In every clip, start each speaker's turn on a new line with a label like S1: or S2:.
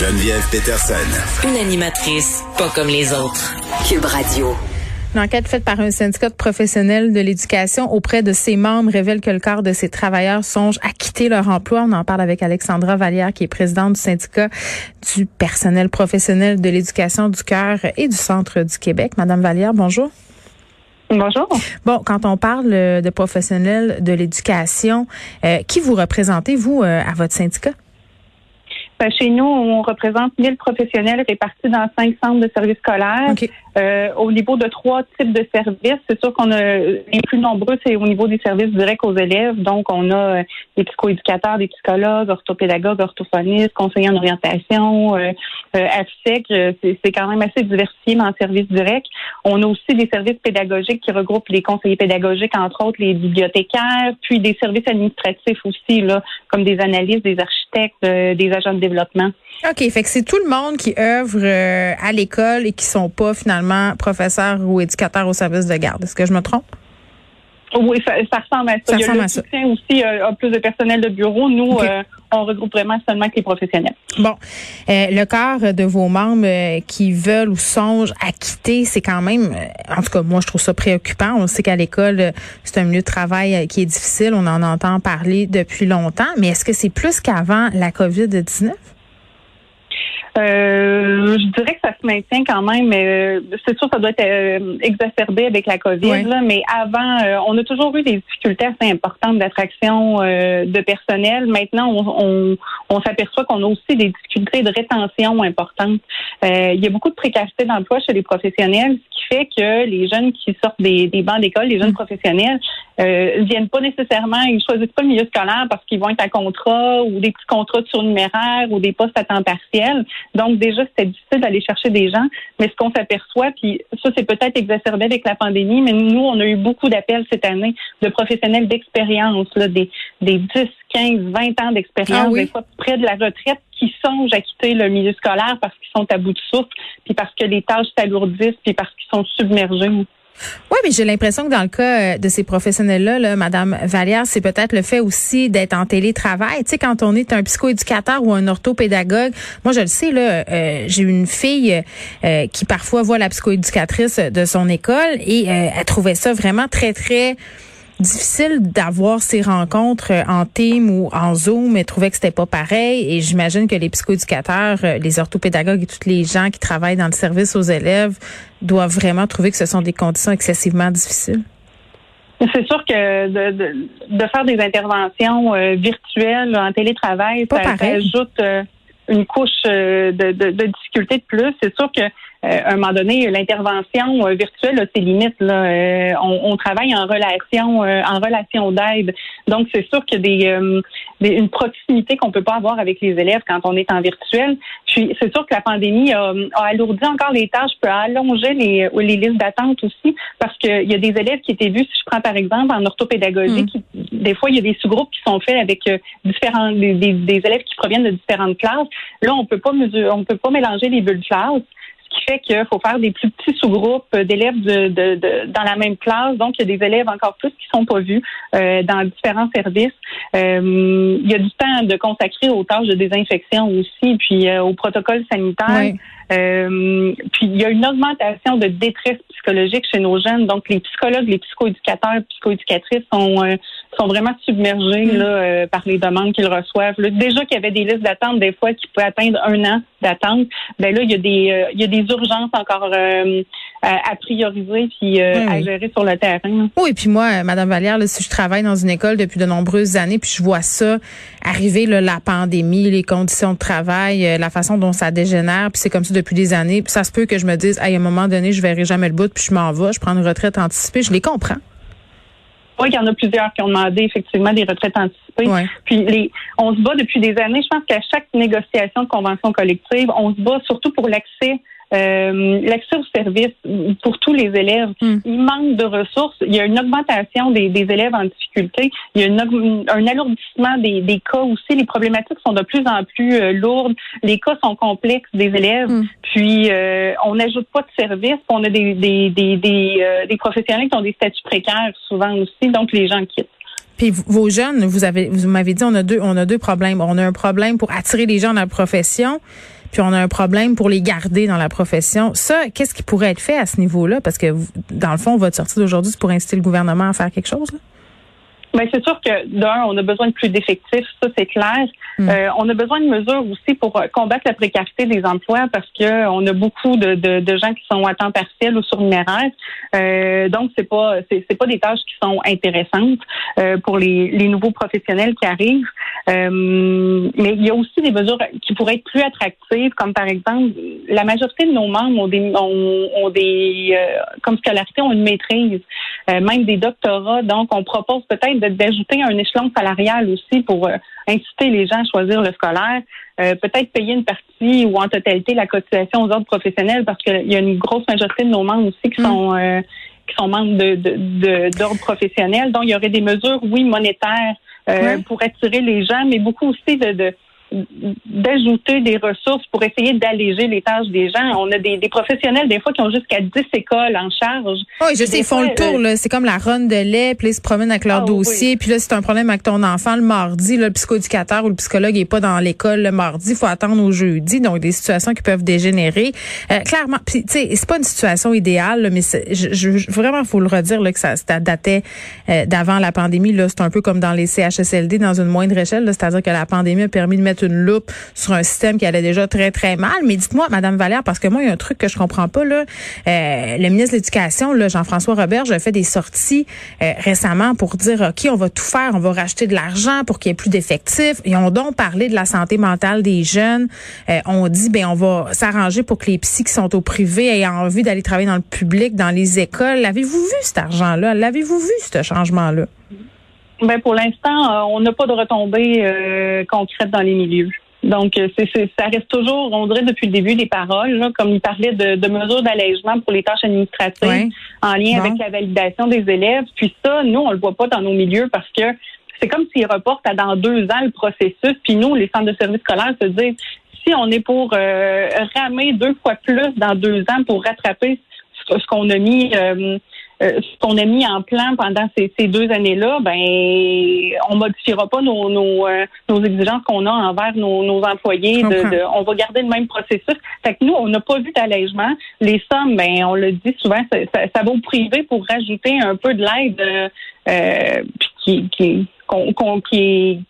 S1: Geneviève Peterson.
S2: Une animatrice pas comme les autres. Cube Radio.
S3: Une enquête faite par un syndicat de professionnels de l'éducation auprès de ses membres révèle que le quart de ces travailleurs songe à quitter leur emploi. On en parle avec Alexandra Vallière, qui est présidente du syndicat du personnel professionnel de l'éducation du cœur et du centre du Québec. Madame Vallière, bonjour.
S4: Bonjour.
S3: Bon, quand on parle de professionnels de l'éducation, euh, qui vous représentez, vous, euh, à votre syndicat?
S4: Ben, chez nous, on représente 1000 professionnels répartis dans cinq centres de services scolaires. Euh, au niveau de trois types de services, c'est sûr qu'on a les plus nombreux, c'est au niveau des services directs aux élèves. Donc, on a euh, des psychoéducateurs, des psychologues, orthopédagogues, orthophonistes, conseillers en orientation, euh, euh C'est quand même assez diversifié, mais en service direct. On a aussi des services pédagogiques qui regroupent les conseillers pédagogiques, entre autres les bibliothécaires, puis des services administratifs aussi, là, comme des analystes, des architectes, des agents de développement.
S3: OK, fait que c'est tout le monde qui œuvre à l'école et qui sont pas finalement professeur ou éducateur au service de garde. Est-ce que je me trompe?
S4: Oui, ça, ressemble à ça. Il y a le soutien aussi euh, plus de personnel de bureau. Nous, euh, on regroupe vraiment seulement les professionnels.
S3: Bon, euh, le quart de vos membres qui veulent ou songent à quitter, c'est quand même, en tout cas, moi, je trouve ça préoccupant. On sait qu'à l'école, c'est un milieu de travail qui est difficile. On en entend parler depuis longtemps. Mais est-ce que c'est plus qu'avant la COVID-19?
S4: Euh, je dirais ça maintient quand même, euh, c'est sûr que ça doit être euh, exacerbé avec la COVID. Là, mais avant, on a toujours eu des difficultés assez importantes d'attraction de personnel. Maintenant, on, on, s'aperçoit qu'on a aussi des difficultés de rétention importantes. il y a beaucoup de précarité d'emploi chez les professionnels, qui fait que les jeunes qui sortent des, des bancs d'école, les jeunes mm. professionnels, euh, viennent pas nécessairement, ils choisissent pas le milieu scolaire parce qu'ils vont être à contrat ou des petits contrats de surnuméraire ou des postes à temps partiel. Donc déjà, c'était difficile d'aller chercher des gens. Mais ce qu'on s'aperçoit, puis ça, c'est peut-être exacerbé avec la pandémie, mais nous, on a eu beaucoup d'appels cette année de professionnels d'expérience, des, des 10, 15, 20 ans d'expérience, ah des fois près de la retraite, qui songent à quitter le milieu scolaire parce qu'ils sont à bout de souffle, puis parce que les tâches s'alourdissent, puis parce qu'ils sont submergés.
S3: Oui, mais j'ai l'impression que dans le cas euh, de ces professionnels-là, là, Madame Vallière, c'est peut-être le fait aussi d'être en télétravail. Tu sais, quand on est un psychoéducateur ou un orthopédagogue, moi je le sais là, euh, j'ai une fille euh, qui parfois voit la psychoéducatrice de son école et elle trouvait ça vraiment très très difficile d'avoir ces rencontres euh, en team ou en Zoom, mais trouvait que c'était pas pareil. Et j'imagine que les psychoéducateurs, euh, les orthopédagogues et tous les gens qui travaillent dans le service aux élèves doivent vraiment trouver que ce sont des conditions excessivement difficiles.
S4: C'est sûr que de, faire des interventions euh, virtuelles en télétravail, ça, ajoute une couche de, de, difficulté de plus. C'est sûr que euh, à un moment donné, l'intervention euh, virtuelle a ses limites. Là. Euh, on, travaille en relation, en relation d'aide. Donc, c'est sûr qu'il y a des, une proximité qu'on peut pas avoir avec les élèves quand on est en virtuel. Puis, c'est sûr que la pandémie a, alourdi encore les tâches, peut allonger les, les listes d'attente aussi, parce qu'il y a des élèves qui étaient vus, si je prends par exemple en orthopédagogie, mm. Des fois, il y a des sous-groupes qui sont faits avec différents des, des, élèves qui proviennent de différentes classes. Là, on peut pas mesurer, on peut pas mélanger les bulles de classe qui fait qu'il faut faire des plus petits sous-groupes d'élèves de, de, dans la même classe. Donc, il y a des élèves encore plus qui sont pas vus euh, dans différents services. Euh, il y a du temps de consacrer aux tâches de désinfection aussi, puis euh, au protocole sanitaire. Euh, puis il y a une augmentation de détresse psychologique chez nos jeunes. Donc les psychologues, les psychoéducateurs, psychoéducatrices sont euh, sont vraiment submergés mm. là, euh, par les demandes qu'ils reçoivent. déjà qu'il y avait des listes d'attente des fois qui pouvaient atteindre un an d'attente, ben là il y a des il y a des urgences encore à, prioriser puis à gérer sur le terrain.
S3: Oui, et puis moi, Madame Vallière, là, si je travaille dans une école depuis de nombreuses années, puis je vois ça arriver, là, la pandémie, les conditions de travail, la façon dont ça dégénère, puis c'est comme ça depuis des années. Puis ça se peut que je me dise, à un moment donné, je verrai jamais le bout, puis je m'en vais, je prends une retraite anticipée. Je les comprends.
S4: Oui, il y en a plusieurs qui ont demandé effectivement des retraites anticipées. Puis les, on se bat depuis des années. Je pense qu'à chaque négociation de convention collective, on se bat surtout pour l'accès euh, l'accès aux services pour tous les élèves. Hmm. Il manque de ressources. Il y a une augmentation des, des élèves en difficulté. Il y a une, un alourdissement des, des, cas aussi. Les problématiques sont de plus en plus euh, lourdes. Les cas sont complexes des élèves. Hmm. Puis euh, on n'ajoute pas de services. On a des, des, des, des, des professionnels qui ont des statuts précaires souvent aussi. Donc les gens quittent.
S3: Puis vos jeunes, vous avez, vous m'avez dit, on a deux, on a deux problèmes. On a un problème pour attirer les gens dans la profession. Puis on a un problème pour les garder dans la profession. Ça, qu'est-ce qui pourrait être fait à ce niveau-là? Parce que, dans le fond, votre sortie d'aujourd'hui, c'est pour inciter le gouvernement à faire quelque chose?
S4: Ben, c'est sûr que d'un, on a besoin de plus d'effectifs, ça c'est clair. Hmm. Euh, on a besoin de mesures aussi pour euh, combattre la précarité des emplois parce que on a beaucoup de, de, de gens qui sont à temps partiel ou surnuméraires. Euh, donc c'est pas c'est, pas des tâches qui sont intéressantes euh, pour les, les nouveaux professionnels qui arrivent. mais il y a aussi des mesures qui pourraient être plus attractives, comme par exemple la majorité de nos membres ont des ont, ont des comme scolarité ont une maîtrise, même des doctorats. Donc on propose peut-être d'ajouter un échelon salarial aussi pour euh, inciter les gens à choisir le scolaire. Euh, peut-être payer une partie ou en totalité la cotisation aux ordres professionnels parce qu'il y a une grosse majorité de nos membres aussi qui mm. sont euh, qui sont membres de, d'ordre professionnel. Donc, il y aurait des mesures, oui, monétaires pour attirer les gens, mais beaucoup aussi de d'ajouter des ressources pour essayer d'alléger les tâches des gens. On a des, professionnels, des fois, qui ont jusqu'à 10 écoles en charge.
S3: Oui, je sais, ils font le tour. Euh, c'est comme la run de lait, puis ils se promènent avec leur ah, dossier. Puis là, c'est un problème avec ton enfant le mardi, là, le psychoéducateur ou le psychologue n'est pas dans l'école le mardi, il faut attendre au jeudi. Donc, des situations qui peuvent dégénérer. Euh, clairement, puis tu sais, c'est pas une situation idéale, mais je, je, vraiment, faut le redire là, que ça, ça datait euh, d'avant la pandémie. Là, c'est un peu comme dans les CHSLD dans une moindre échelle. C'est-à-dire que la pandémie a permis de mettre une loupe sur un système qui allait déjà très, très mal. Mais dites-moi, Madame Valère, parce que moi, il y a un truc que je comprends pas, là. Euh, le ministre de l'Éducation, Jean-François Robert, a fait des sorties euh, récemment pour dire, OK, on va tout faire, on va racheter de l'argent pour qu'il y ait plus d'effectifs. Ils ont donc parlé de la santé mentale des jeunes. Euh, on dit, ben, on va s'arranger pour que les psys qui sont au privé aient envie d'aller travailler dans le public, dans les écoles. L'avez-vous vu, cet argent-là? L'avez-vous vu, ce changement-là?
S4: Ben pour l'instant, euh, on n'a pas de retombées euh, concrètes dans les milieux. Donc, euh, c'est, ça reste toujours, on dirait depuis le début, des paroles, comme il parlait de, mesures d'allègement pour les tâches administratives en lien avec la validation des élèves. Puis ça, nous, on le voit pas dans nos milieux parce que c'est comme s'ils reportent à dans deux ans le processus. Puis nous, les centres de services scolaires se disent, si on est pour ramer deux fois plus dans deux ans pour rattraper ce, qu'on a mis euh, ce qu'on a mis en plan pendant ces, deux années-là, ben on modifiera pas nos, nos, euh, nos exigences qu'on a envers nos, nos employés. De, on va garder le même processus. Fait que nous, on n'a pas vu d'allègement. Les sommes, ben on le dit souvent, ça, ça, va au privé pour rajouter un peu de l'aide euh, qui, qui, qui,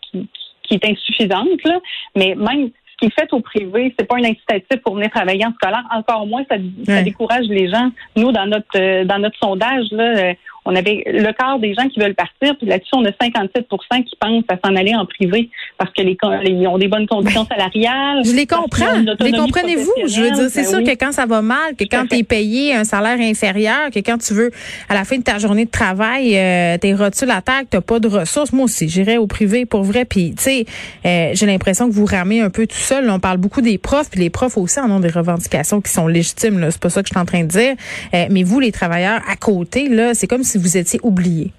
S4: qui, est insuffisante. Là. Mais même qui est fait au privé, c'est pas un incitatif pour venir travailler en scolaire. Encore moins, ça, ça décourage les gens. Nous, dans notre euh, dans notre sondage, là, euh, on avait le quart des gens qui veulent partir, puis là-dessus, on a 57% qui pensent à s'en aller en privé parce que les, ils ont des bonnes conditions ben, salariales.
S3: Je les comprends. Les comprenez-vous? Je veux dire, c'est ben sûr que quand ça va mal, que quand tu es payé un salaire inférieur, que quand tu veux, à la fin de ta journée de travail, euh, t'es rotules à terre, que t'as pas de ressources. Moi aussi, j'irais au privé pour vrai. Puis, tu sais, euh, j'ai l'impression que vous ramez un peu tout seul. on parle beaucoup des profs, puis les profs aussi en ont des revendications qui sont légitimes. C'est pas ça que je suis en train de dire. Euh, mais vous, les travailleurs à côté, là, c'est comme si vous étiez oublié?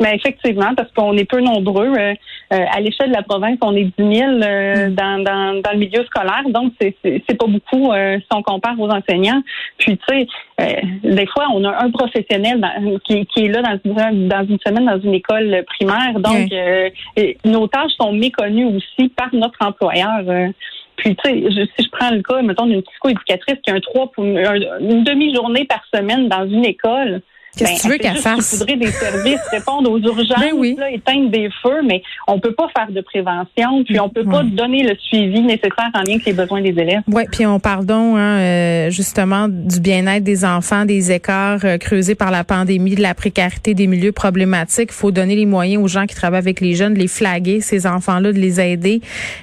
S4: Mais ben, effectivement, parce qu'on est peu nombreux. Euh, euh, à l'échelle de la province, on est 10 000 euh, mm. dans, dans, dans, le milieu scolaire, donc c'est, pas beaucoup si on compare aux enseignants. Puis, tu sais, des fois, on a un professionnel qui, qui, est là dans une, dans une semaine dans une école primaire. Donc, nos tâches sont méconnues aussi par notre employeur. Puis, tu sais, si je prends le cas, mettons, d'une psychoéducatrice qui a un trois une demi-journée par semaine dans une école,
S3: Qu'est-ce que ben, tu veux qu'elle fasse?
S4: voudrait des services, répondre aux urgences, ben éteindre des feux, mais on peut pas faire de prévention, puis on peut pas donner le suivi nécessaire en lien avec les besoins des élèves.
S3: Oui, puis on parle donc hein, euh, justement du bien-être des enfants, des écarts euh, creusés par la pandémie, de la précarité des milieux problématiques. Il faut donner les moyens aux gens qui travaillent avec les jeunes, de les flaguer, ces enfants-là, de les aider.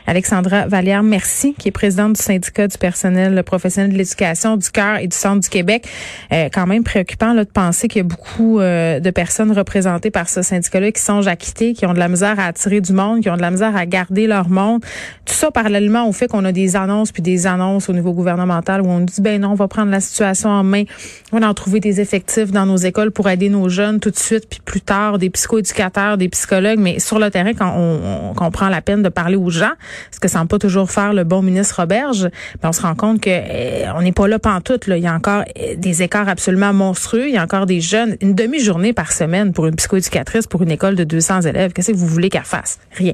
S3: Alexandra Vallière, merci, qui est présidente du syndicat du personnel professionnel de l'éducation, du cœur et du centre du Québec. Euh, quand même préoccupant là, de penser que beaucoup euh, de personnes représentées par ce syndicat-là qui sont à quitter, qui ont de la misère à attirer du monde, qui ont de la misère à garder leur monde. Tout ça parallèlement au fait qu'on a des annonces puis des annonces au niveau gouvernemental où on dit ben non, on va prendre la situation en main, on va en trouver des effectifs dans nos écoles pour aider nos jeunes tout de suite puis plus tard des psychoéducateurs, des psychologues, mais sur le terrain quand on, on, prend la peine de parler aux gens, ce que semble pas toujours faire le bon ministre Roberge, ben on se rend compte que eh, on n'est pas là pantoute là, il y a encore eh, des écarts absolument monstrueux, il y a encore des une demi-journée par semaine pour une psychoéducatrice pour une école de 200 élèves, qu'est-ce que vous voulez qu'elle fasse? Rien.